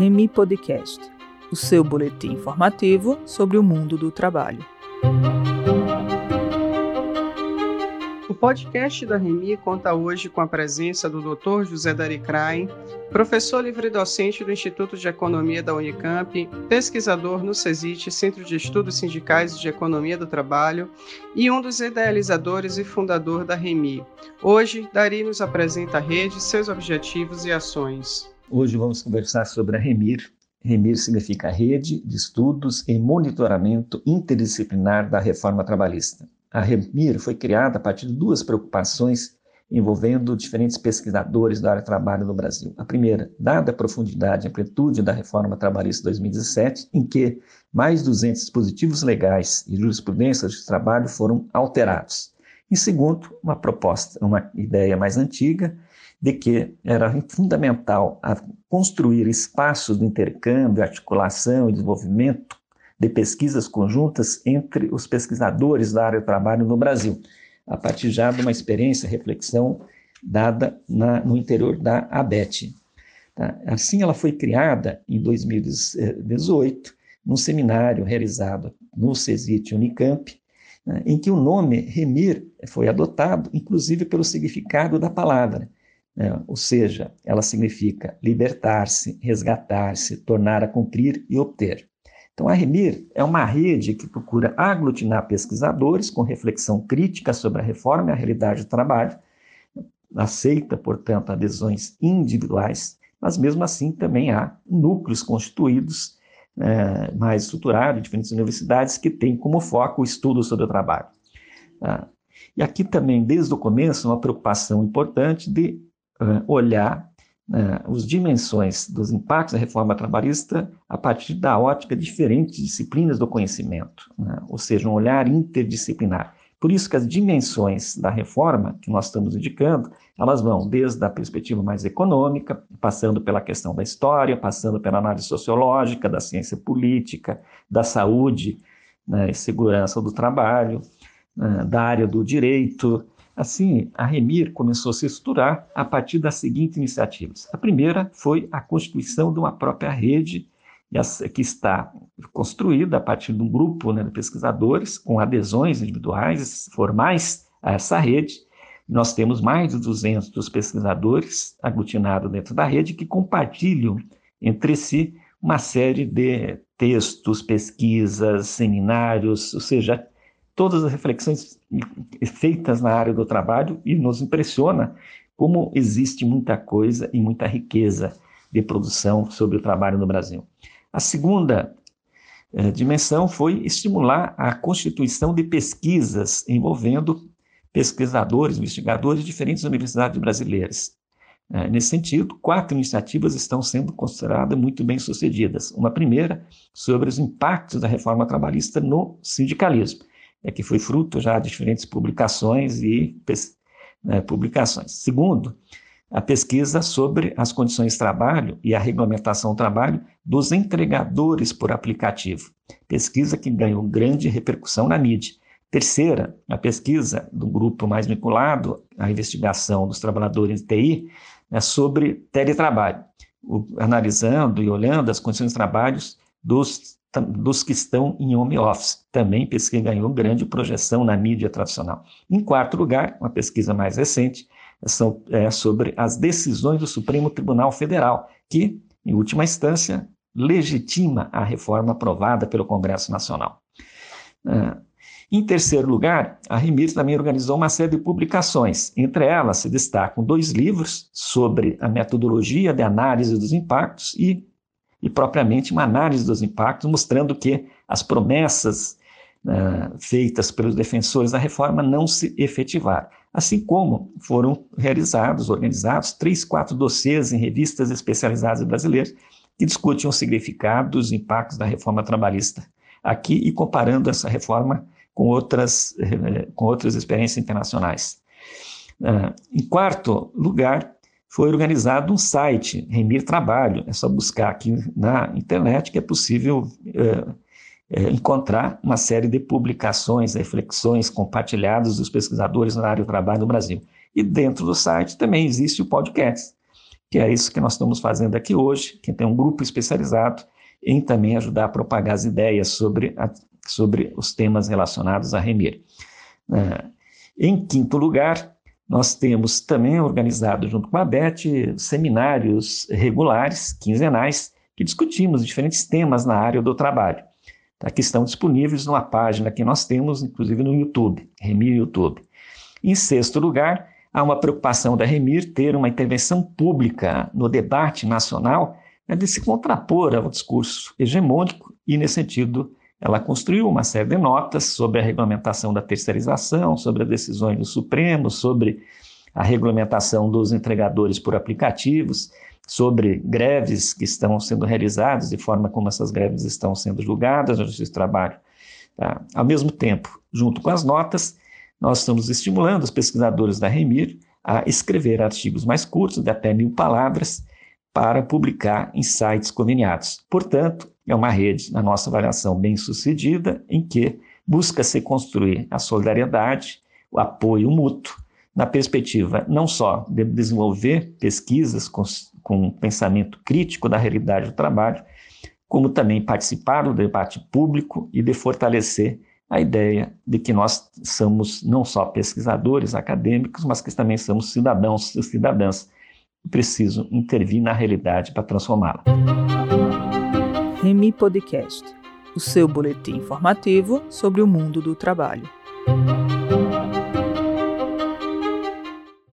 Remi Podcast, o seu boletim informativo sobre o mundo do trabalho. O podcast da Remi conta hoje com a presença do Dr. José Daricrai, professor livre-docente do Instituto de Economia da Unicamp, pesquisador no CESIT, Centro de Estudos Sindicais de Economia do Trabalho, e um dos idealizadores e fundador da Remi. Hoje, Dari nos apresenta a rede, seus objetivos e ações. Hoje vamos conversar sobre a REMIR. REMIR significa Rede de Estudos e Monitoramento Interdisciplinar da Reforma Trabalhista. A REMIR foi criada a partir de duas preocupações envolvendo diferentes pesquisadores da área de trabalho no Brasil. A primeira, dada a profundidade e amplitude da reforma trabalhista de 2017, em que mais de 200 dispositivos legais e jurisprudências de trabalho foram alterados. E segundo, uma proposta, uma ideia mais antiga, de que era fundamental construir espaços de intercâmbio, articulação e desenvolvimento de pesquisas conjuntas entre os pesquisadores da área do trabalho no Brasil, a partir já de uma experiência, reflexão dada na, no interior da ABET. Tá? Assim, ela foi criada em 2018, num seminário realizado no CESIT Unicamp, né, em que o nome Remir foi adotado, inclusive pelo significado da palavra, é, ou seja, ela significa libertar-se, resgatar-se, tornar a cumprir e obter. Então, a REMIR é uma rede que procura aglutinar pesquisadores com reflexão crítica sobre a reforma e a realidade do trabalho, aceita, portanto, adesões individuais, mas mesmo assim também há núcleos constituídos é, mais estruturados diferentes universidades que têm como foco o estudo sobre o trabalho. Ah, e aqui também, desde o começo, uma preocupação importante de olhar uh, as dimensões dos impactos da reforma trabalhista a partir da ótica de diferentes disciplinas do conhecimento, né? ou seja, um olhar interdisciplinar. Por isso que as dimensões da reforma que nós estamos indicando, elas vão desde a perspectiva mais econômica, passando pela questão da história, passando pela análise sociológica, da ciência política, da saúde né, e segurança do trabalho, né, da área do direito, Assim, a Remir começou a se estruturar a partir das seguintes iniciativas. A primeira foi a constituição de uma própria rede que está construída a partir de um grupo né, de pesquisadores com adesões individuais formais a essa rede. Nós temos mais de 200 pesquisadores aglutinados dentro da rede que compartilham entre si uma série de textos, pesquisas, seminários, ou seja, todas as reflexões feitas na área do trabalho e nos impressiona como existe muita coisa e muita riqueza de produção sobre o trabalho no Brasil. A segunda eh, dimensão foi estimular a constituição de pesquisas envolvendo pesquisadores, investigadores de diferentes universidades brasileiras. Eh, nesse sentido, quatro iniciativas estão sendo consideradas muito bem sucedidas. Uma primeira sobre os impactos da reforma trabalhista no sindicalismo é que foi fruto já de diferentes publicações e né, publicações. Segundo, a pesquisa sobre as condições de trabalho e a regulamentação do trabalho dos entregadores por aplicativo, pesquisa que ganhou grande repercussão na mídia. Terceira, a pesquisa do grupo mais vinculado à investigação dos trabalhadores de TI né, sobre teletrabalho, o, analisando e olhando as condições de trabalho dos dos que estão em home office. Também pesquisa ganhou grande projeção na mídia tradicional. Em quarto lugar, uma pesquisa mais recente são, é, sobre as decisões do Supremo Tribunal Federal, que, em última instância, legitima a reforma aprovada pelo Congresso Nacional. Ah, em terceiro lugar, a Remir também organizou uma série de publicações. Entre elas se destacam dois livros sobre a metodologia de análise dos impactos e e propriamente uma análise dos impactos, mostrando que as promessas uh, feitas pelos defensores da reforma não se efetivaram. Assim como foram realizados, organizados, três, quatro dossiês em revistas especializadas brasileiras que discutem o significado dos impactos da reforma trabalhista aqui e comparando essa reforma com outras, eh, com outras experiências internacionais. Uh, em quarto lugar, foi organizado um site, Remir Trabalho. É só buscar aqui na internet que é possível é, é, encontrar uma série de publicações, reflexões compartilhadas dos pesquisadores na área do trabalho no Brasil. E dentro do site também existe o podcast, que é isso que nós estamos fazendo aqui hoje, que tem um grupo especializado em também ajudar a propagar as ideias sobre, a, sobre os temas relacionados a Remir. É, em quinto lugar, nós temos também organizado, junto com a BET, seminários regulares, quinzenais, que discutimos diferentes temas na área do trabalho, tá, que estão disponíveis numa página que nós temos, inclusive no YouTube, Remir YouTube. Em sexto lugar, há uma preocupação da Remir ter uma intervenção pública no debate nacional né, de se contrapor ao discurso hegemônico e, nesse sentido, ela construiu uma série de notas sobre a regulamentação da terceirização, sobre as decisões do Supremo, sobre a regulamentação dos entregadores por aplicativos, sobre greves que estão sendo realizadas, de forma como essas greves estão sendo julgadas no Justiça do Trabalho. Tá? Ao mesmo tempo, junto com as notas, nós estamos estimulando os pesquisadores da Remir a escrever artigos mais curtos, de até mil palavras, para publicar em sites conveniados. Portanto, é uma rede, na nossa avaliação, bem sucedida, em que busca-se construir a solidariedade, o apoio mútuo, na perspectiva não só de desenvolver pesquisas com, com pensamento crítico da realidade do trabalho, como também participar do debate público e de fortalecer a ideia de que nós somos não só pesquisadores acadêmicos, mas que também somos cidadãos e cidadãs preciso intervir na realidade para transformá-la. Remi Podcast, o seu boletim informativo sobre o mundo do trabalho.